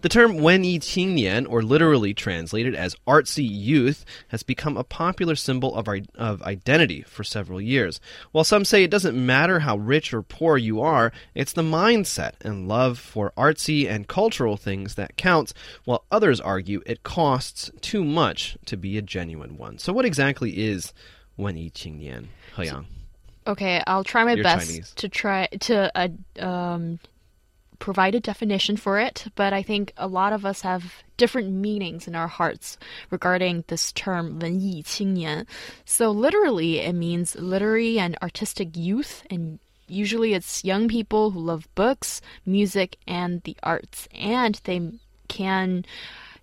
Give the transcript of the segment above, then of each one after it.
The term 文艺青年, or literally translated as artsy youth, has become a popular symbol of, of identity for several years. While some say it doesn't matter how rich or poor you are, it's the mindset and love for artsy and cultural things that counts, while others argue it costs too much to be a genuine one. So, what exactly is 文艺青年, He Okay, I'll try my You're best Chinese. to try to uh, um, provide a definition for it, but I think a lot of us have different meanings in our hearts regarding this term 文艺青年. So literally, it means literary and artistic youth, and usually it's young people who love books, music, and the arts, and they can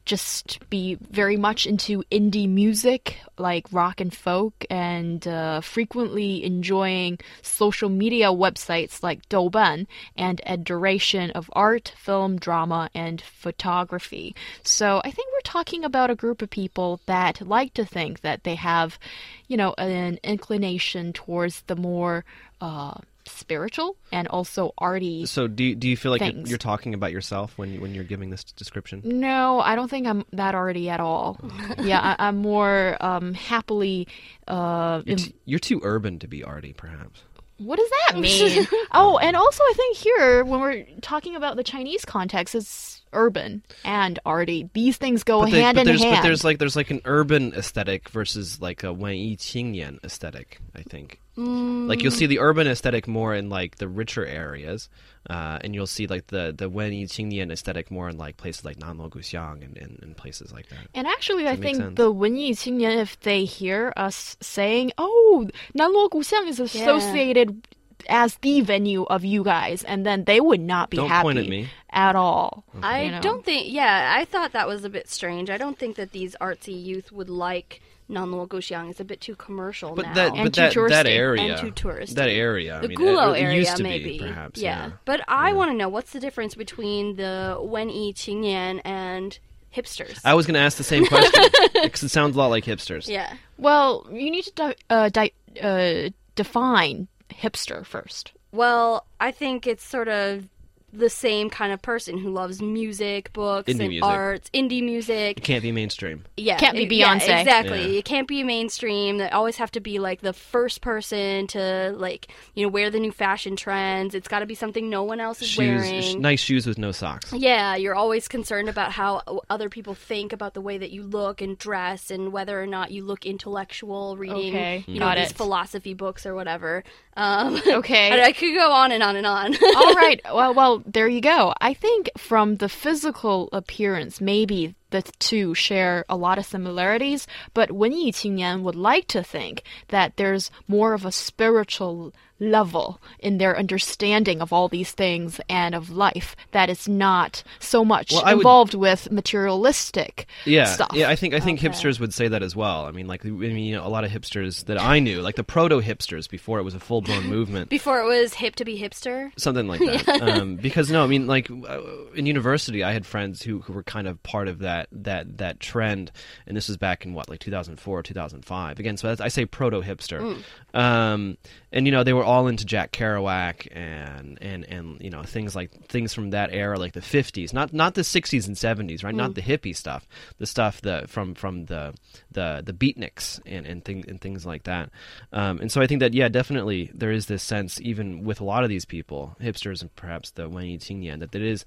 just be very much into indie music like rock and folk and uh, frequently enjoying social media websites like Douban and adoration of art, film, drama, and photography. So I think we're talking about a group of people that like to think that they have, you know, an inclination towards the more uh, spiritual and also arty. So do you, do you feel like you're, you're talking about yourself when you, when you're giving this description? No, I don't think I'm that arty at all. yeah, I, I'm more um, happily. Uh, You're, t- you're too urban to be arty, perhaps. what does that mean? oh, and also I think here when we're talking about the Chinese context, it's urban and arty. These things go they, hand but in hand. But there's like there's like an urban aesthetic versus like a Wenyi Qingnian aesthetic. I think. Mm. Like you'll mm. see the urban aesthetic more in like the richer areas, uh, and you'll see like the the Wenyi Qingnian aesthetic more in like places like Nanluoguxiang and, and, and places like that. And actually, I think sense? the Wenyi Qingnian, if they hear us saying, "Oh, Nanluoguxiang is associated." Yeah as the venue of you guys, and then they would not be Don't happy. Don't point at me at all. I you know? don't think. Yeah, I thought that was a bit strange. I don't think that these artsy youth would like Nanluo Guxiang. It's a bit too commercial But now. that And but too that, that area And too touristy. that area I the mean, Gulou it, it area, used to maybe. be perhaps yeah. But I want to know what's the difference between the Wen Yi Qingnian and hipsters. I was going to ask the same question because it sounds a lot like hipsters. yeah. Well, you need to di- uh, di- uh, define hipster first. Well, I think it's sort of the same kind of person who loves music, books, Indie and music. arts, indie music. It can't be mainstream. Yeah, Can't be it- yeah, Beyonce. exactly. Yeah. It can't be mainstream. They always have to be like the first person to like you know wear the new fashion trends. It's got to be something no one else is Shoes, wearing. sh- nice shoes with no socks. Yeah, you're always concerned about how other people think about the way that you look and dress, and whether or not you look intellectual reading, Okay, you know, got these it. philosophy books or whatever. Um, Okay. I, I could go on and on and on. All right. Well, well, there you go. I think from the physical appearance, maybe the two share a lot of similarities, but Wen Yi Qingnian would like to think that there's more of a spiritual level in their understanding of all these things and of life that is not so much Well, I would- involved with materialistic Yeah, stuff. yeah. I think I think Okay. hipsters would say that as well. I mean, like I mean, you know, a lot of hipsters that I knew, like the proto hipsters before it was a full blown movement. Before it was hip to be hipster. something like that. um, because no, I mean, like uh, in university, I had friends who, who were kind of part of that that that that trend, and this was back in what like 2004, 2005. Again, so that's, I say proto hipster, um, and you know they were all into Jack Kerouac and and and you know things like things from that era, like the 50s, not not the 60s and 70s, right? Not the hippie stuff, the stuff that from from the the the beatniks and and things and things like that. Um, and so I think that yeah, definitely there is this sense, even with a lot of these people, hipsters and perhaps the Wen Yi Qingnian, that there is,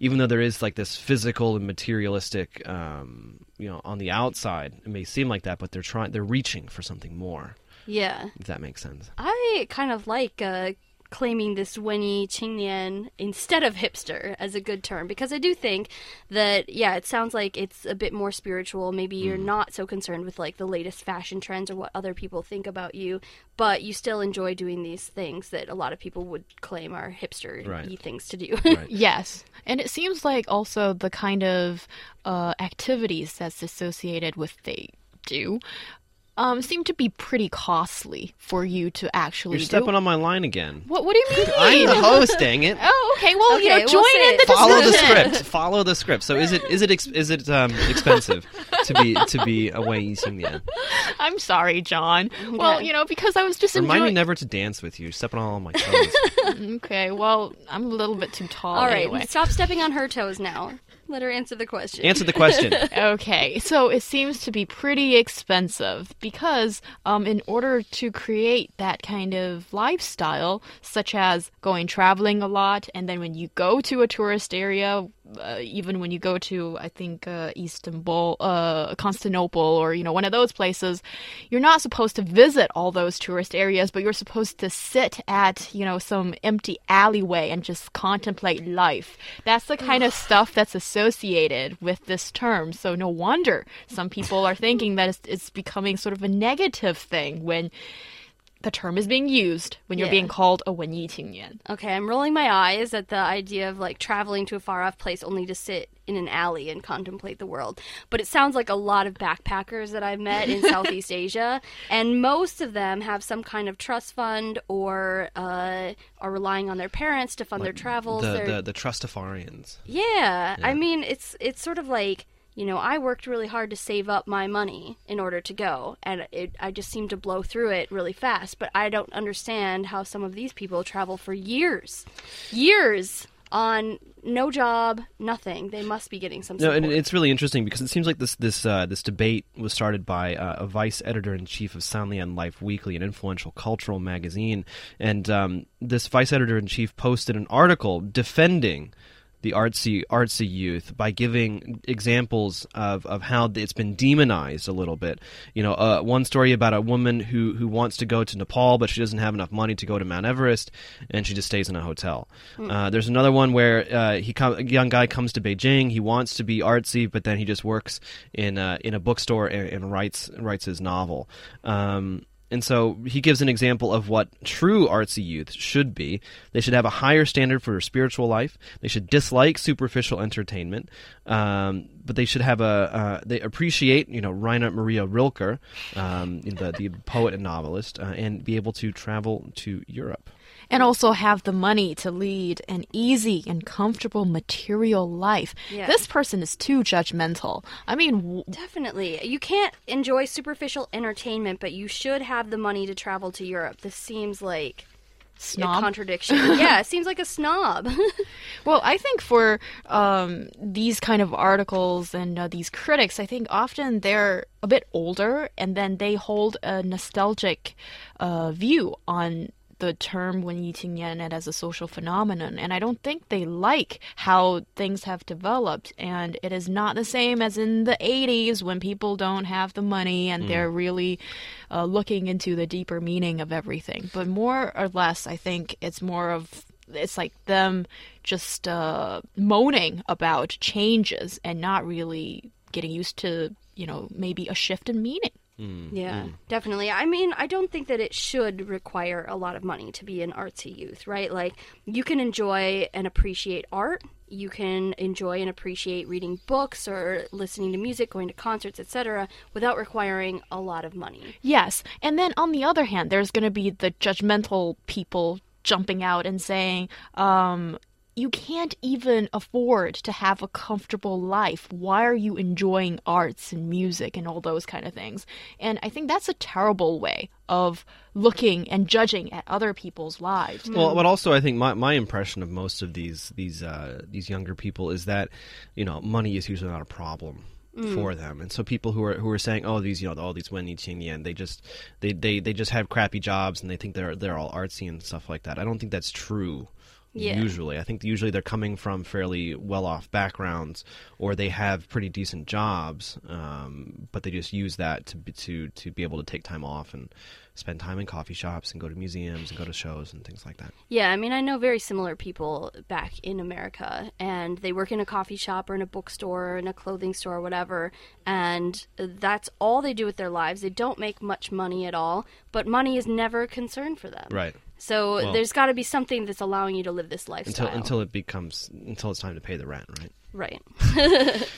even though there is like this physical and materialistic, um, you know, on the outside, it may seem like that, but they're trying, they're reaching for something more. Yeah. If that makes sense. I kind of like uh, claiming this Weni Qingnian instead of hipster as a good term because I do think that yeah, it sounds like it's a bit more spiritual. Maybe you're Mm. not so concerned with like the latest fashion trends or what other people think about you, but you still enjoy doing these things that a lot of people would claim are hipster Right. things to do. Right. Yes. And it seems like also the kind of uh, activities that's associated with they do um, seem to be pretty costly for you to actually You're do. stepping on my line again. what, what do you mean? I'm the host, dang it. Oh, okay. Well, you know, we'll join say in the it. Follow the discussion. script. Follow the script. So is it is it ex- is it um, expensive to be to be away Wen Yi Qingnian? I'm sorry, John. Well, you know, because I was just Remind me enjoying. never to dance with you. Stepping on all my toes. okay. Well, I'm a little bit too tall. All right, Anyway. stop stepping on her toes now. Let her answer the question. Answer the question. Okay, so it seems to be pretty expensive because, um, in order to create that kind of lifestyle, such as going traveling a lot, and then when you go to a tourist area, uh, even when you go to, I think, uh, Istanbul, uh, Constantinople, or you know, one of those places, you're not supposed to visit all those tourist areas, but you're supposed to sit at, you know, some empty alleyway and just contemplate life. That's the kind of stuff that's associated with this term. So no wonder some people are thinking that it's, it's becoming sort of a negative thing when the term is being used when you're Yeah. being called a 文艺青年. Okay, I'm rolling my eyes at the idea of like traveling to a far off place only to sit in an alley and contemplate the world. But it sounds like a lot of backpackers that I've met in Southeast Asia, and most of them have some kind of trust fund or uh, are relying on their parents to fund their travels. the, They're- the the Trustafarians. yeah, I mean, it's it's sort of like you know, I worked really hard to save up my money in order to go, and it, I just seem to blow through it really fast. But I don't understand how some of these people travel for years, years on no job, nothing. They must be getting some No, and it's really interesting because it seems like this this uh, this debate was started by uh, a vice editor in chief of Sanlian Life Weekly, an influential cultural magazine, and um, this vice editor in chief posted an article defending the artsy artsy youth by giving examples of, of how it's been demonized a little bit. You know, uh, one story about a woman who who wants to go to Nepal, but she doesn't have enough money to go to Mount Everest, and she just stays in a hotel. Uh, there's another one where uh, he com- a young guy comes to Beijing. He wants to be artsy, but then he just works in a, in a bookstore and, and writes writes his novel. Um, and so he gives an example of what true artsy youth should be. They should have a higher standard for their spiritual life. They should dislike superficial entertainment, um, but they should have a uh, they appreciate you know Rainer Maria Rilke, um, the the poet and novelist, uh, and be able to travel to Europe. and also have the money to lead an easy and comfortable material life. Yeah. This person is too judgmental. I mean, w- Definitely. You can't enjoy superficial entertainment, but you should have the money to travel to Europe. This seems like a snob. contradiction. yeah, it seems like a snob. Well, I think for um, these kind of articles and uh, these critics, I think often they're a bit older and then they hold a nostalgic uh, view on the term when eating it as a social phenomenon, and I don't think they like how things have developed. And it is not the same as in the 80s when people don't have the money and mm. they're really uh, looking into the deeper meaning of everything. But more or less, I think it's more of it's like them just uh, moaning about changes and not really getting used to you know maybe a shift in meaning. Yeah, definitely. I mean, I don't think that it should require a lot of money to be an artsy youth, right? Like, you can enjoy and appreciate art. You can enjoy and appreciate reading books or listening to music, going to concerts, etc., without requiring a lot of money. Yes. And then on the other hand, there's going to be the judgmental people jumping out and saying, um, you can't even afford to have a comfortable life. Why are you enjoying arts and music and all those kind of things? And I think that's a terrible way of looking and judging at other people's lives. Well, but also I think my, my impression of most of these these uh, these younger people is that you know money is usually not a problem for them, and so people who are who are saying oh these you know all these Wenyi Qingnian they just they, they they just have crappy jobs and they think they're they're all artsy and stuff like that. I don't think that's true. Yeah. Usually, I think usually they're coming from fairly well-off backgrounds, or they have pretty decent jobs, um, but they just use that to be, to to be able to take time off and spend time in coffee shops and go to museums and go to shows and things like that. Yeah, I mean, I know very similar people back in America, and they work in a coffee shop or in a bookstore or in a clothing store or whatever, and that's all they do with their lives. They don't make much money at all, but money is never a concern for them. Right. So Well- there's got to be something that's allowing you to live this lifestyle. until until it becomes until it's time to pay the rent, right? right.